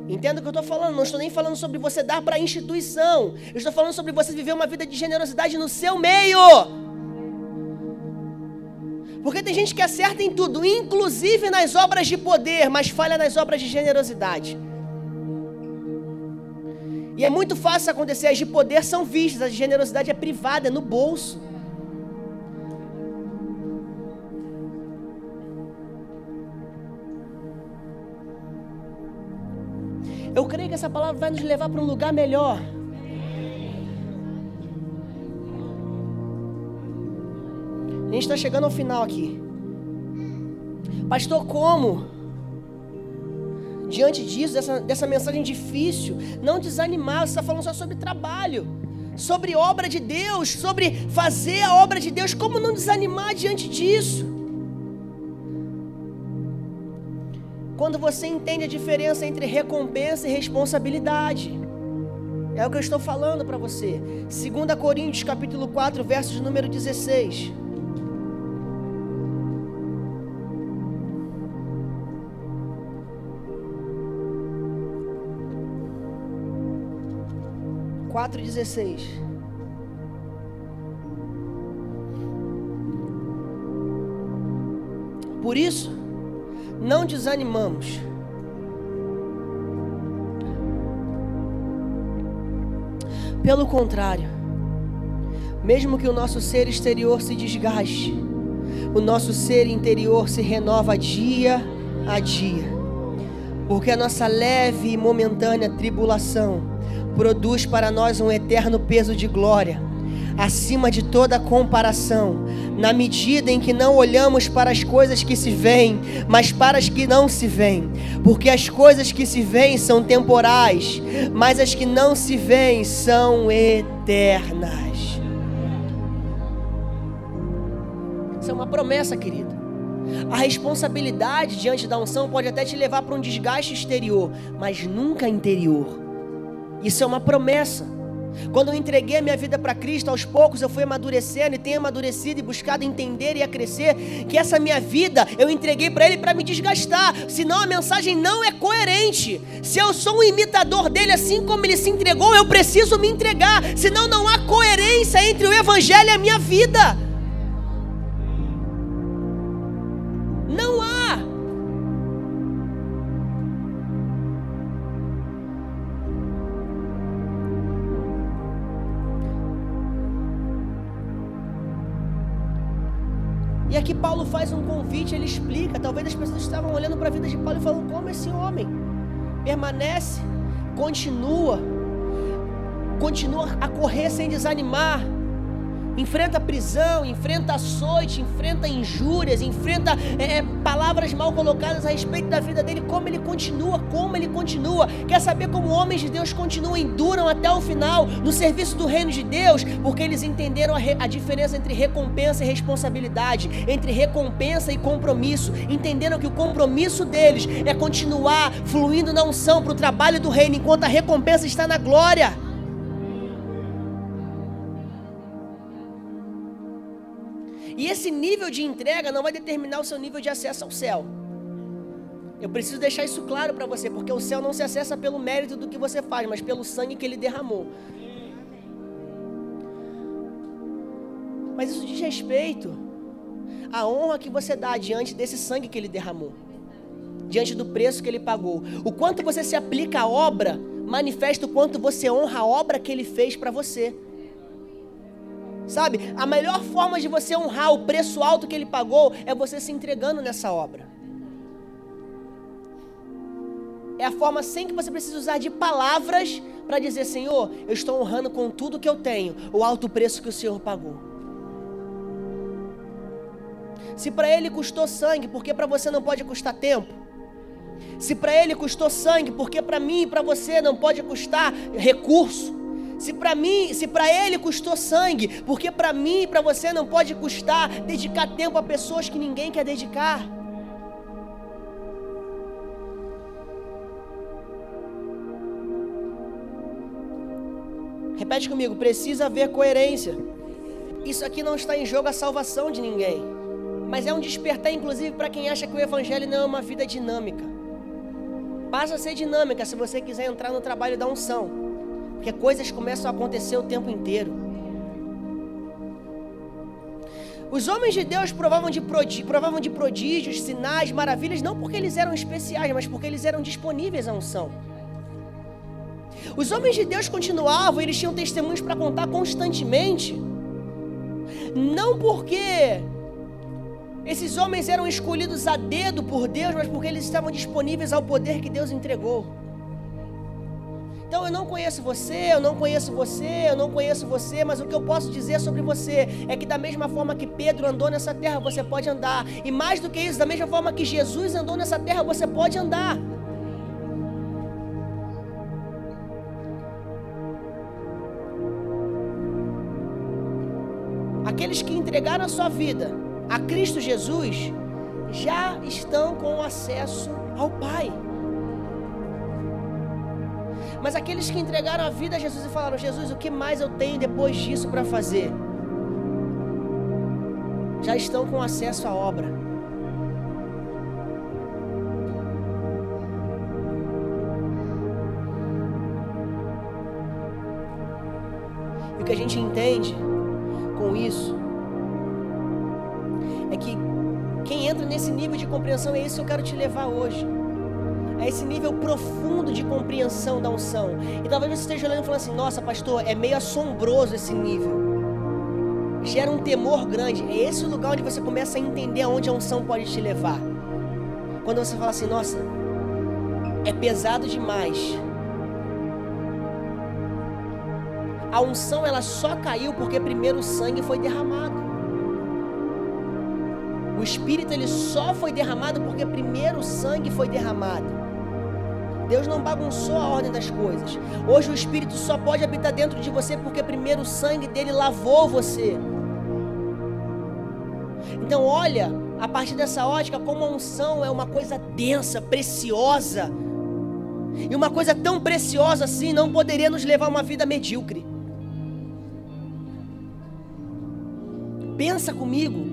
Entenda o que eu estou falando? Não estou nem falando sobre você dar para a instituição. Eu estou falando sobre você viver uma vida de generosidade no seu meio. Porque tem gente que acerta em tudo, inclusive nas obras de poder, mas falha nas obras de generosidade. E é muito fácil acontecer, as de poder são vistas, a de generosidade é privada, é no bolso. Eu creio que essa palavra vai nos levar para um lugar melhor. A gente está chegando ao final aqui. Pastor, como? Diante disso, dessa, dessa mensagem difícil, não desanimar, você está falando só sobre trabalho, sobre obra de Deus, sobre fazer a obra de Deus, como não desanimar diante disso? Quando você entende a diferença entre recompensa e responsabilidade. É o que eu estou falando para você. 2 Coríntios capítulo 4, versos número 16. Quatro dezesseis. Por isso, não desanimamos Pelo contrário, mesmo que o nosso ser exterior se desgaste, o nosso ser interior se renova dia a dia, porque a nossa leve e momentânea tribulação produz para nós um eterno peso de glória, acima de toda comparação, na medida em que não olhamos para as coisas que se veem, mas para as que não se veem, porque as coisas que se veem são temporais, mas as que não se veem são eternas. Isso é uma promessa, querido. A responsabilidade diante da unção pode até te levar para um desgaste exterior, mas nunca interior. Isso é uma promessa. Quando eu entreguei a minha vida para Cristo, aos poucos eu fui amadurecendo e tenho amadurecido e buscado entender e a crescer que essa minha vida eu entreguei para Ele para me desgastar, senão a mensagem não é coerente. Se eu sou um imitador dele, assim como Ele se entregou, eu preciso me entregar, senão não há coerência entre o Evangelho e a minha vida. Faz um convite, ele explica. Talvez as pessoas estavam olhando para a vida de Paulo e falando: como esse homem permanece, continua, continua a correr sem desanimar enfrenta prisão, enfrenta açoite, enfrenta injúrias, enfrenta é, é, palavras mal colocadas a respeito da vida dele, como ele continua, como ele continua. Quer saber como homens de Deus continuam e duram até o final no serviço do reino de Deus? Porque eles entenderam a, a diferença entre recompensa e responsabilidade, entre recompensa e compromisso. Entenderam que o compromisso deles é continuar fluindo na unção para o trabalho do reino, enquanto a recompensa está na glória. E esse nível de entrega não vai determinar o seu nível de acesso ao céu. Eu preciso deixar isso claro para você, porque o céu não se acessa pelo mérito do que você faz, mas pelo sangue que ele derramou. Mas isso diz respeito à honra que você dá diante desse sangue que ele derramou, diante do preço que ele pagou. O quanto você se aplica à obra manifesta o quanto você honra a obra que ele fez para você. Sabe, a melhor forma de você honrar o preço alto que ele pagou é você se entregando nessa obra. É a forma sem que você precisa usar de palavras para dizer: Senhor, eu estou honrando com tudo que eu tenho o alto preço que o Senhor pagou. Se para ele custou sangue, por que para você não pode custar tempo? Se para ele custou sangue, por que para mim e para você não pode custar recurso? Se para mim, se para ele custou sangue, porque para mim e para você não pode custar dedicar tempo a pessoas que ninguém quer dedicar. Repete comigo, precisa haver coerência. Isso aqui não está em jogo a salvação de ninguém, mas é um despertar inclusive para quem acha que o evangelho não é uma vida dinâmica. Passa a ser dinâmica se você quiser entrar no trabalho da unção. Porque coisas começam a acontecer o tempo inteiro. Os homens de Deus provavam de, provavam de prodígios, sinais, maravilhas, não porque eles eram especiais, mas porque eles eram disponíveis à unção. Os homens de Deus continuavam, eles tinham testemunhos para contar constantemente, não porque esses homens eram escolhidos a dedo por Deus, mas porque eles estavam disponíveis ao poder que Deus entregou. Então eu não conheço você, eu não conheço você, eu não conheço você, mas o que eu posso dizer sobre você é que da mesma forma que Pedro andou nessa terra, você pode andar. E mais do que isso, da mesma forma que Jesus andou nessa terra, você pode andar. Aqueles que entregaram a sua vida a Cristo Jesus já estão com acesso ao Pai. Mas aqueles que entregaram a vida a Jesus e falaram: Jesus, o que mais eu tenho depois disso para fazer? Já estão com acesso à obra. E o que a gente entende com isso é que quem entra nesse nível de compreensão é isso que eu quero te levar hoje a esse nível profundo de compreensão da unção. E talvez você esteja olhando e falando assim: nossa, pastor, é meio assombroso esse nível. Gera um temor grande. É esse o lugar onde você começa a entender aonde a unção pode te levar. Quando você fala assim: nossa, é pesado demais. A unção ela só caiu porque primeiro o sangue foi derramado. O Espírito ele só foi derramado porque primeiro o sangue foi derramado. Deus não bagunçou a ordem das coisas. Hoje o Espírito só pode habitar dentro de você porque primeiro o sangue dele lavou você. Então olha, a partir dessa ótica, como a unção é uma coisa densa, preciosa. E uma coisa tão preciosa assim não poderia nos levar a uma vida medíocre. Pensa comigo.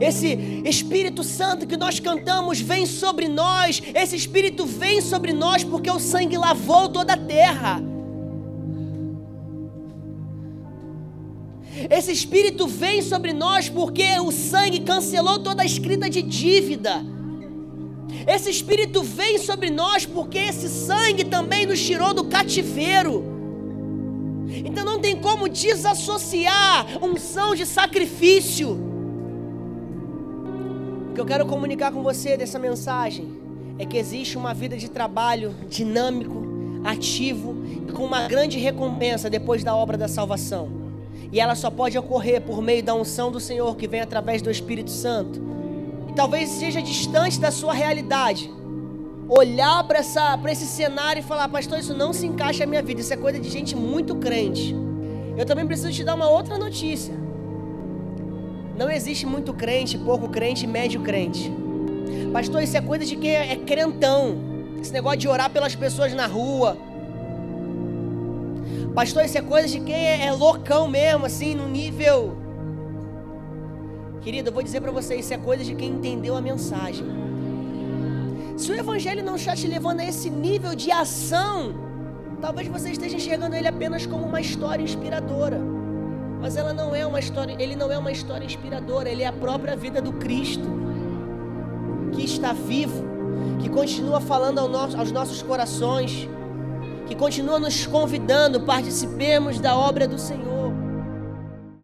Esse Espírito Santo que nós cantamos vem sobre nós. Esse Espírito vem sobre nós porque o sangue lavou toda a terra. Esse Espírito vem sobre nós porque o sangue cancelou toda a escrita de dívida. Esse Espírito vem sobre nós porque esse sangue também nos tirou do cativeiro. Então não tem como desassociar unção de sacrifício. O que eu quero comunicar com você dessa mensagem é que existe uma vida de trabalho dinâmico, ativo e com uma grande recompensa depois da obra da salvação. E ela só pode ocorrer por meio da unção do Senhor que vem através do Espírito Santo. E talvez seja distante da sua realidade. Olhar para esse cenário e falar, pastor, isso não se encaixa na minha vida, isso é coisa de gente muito crente. Eu também preciso te dar uma outra notícia. Não existe muito crente, pouco crente, médio crente. Pastor, isso é coisa de quem é, crentão. Esse negócio de orar pelas pessoas na rua. Pastor, isso é coisa de quem é, é loucão mesmo, assim, no nível. Querido, eu vou dizer para você, isso é coisa de quem entendeu a mensagem. Se o Evangelho não está te levando a esse nível de ação, talvez você esteja enxergando ele apenas como uma história inspiradora. Mas ela não é uma história, ele não é uma história inspiradora, ele é a própria vida do Cristo que está vivo, que continua falando ao nosso, aos nossos corações, que continua nos convidando, participemos da obra do Senhor.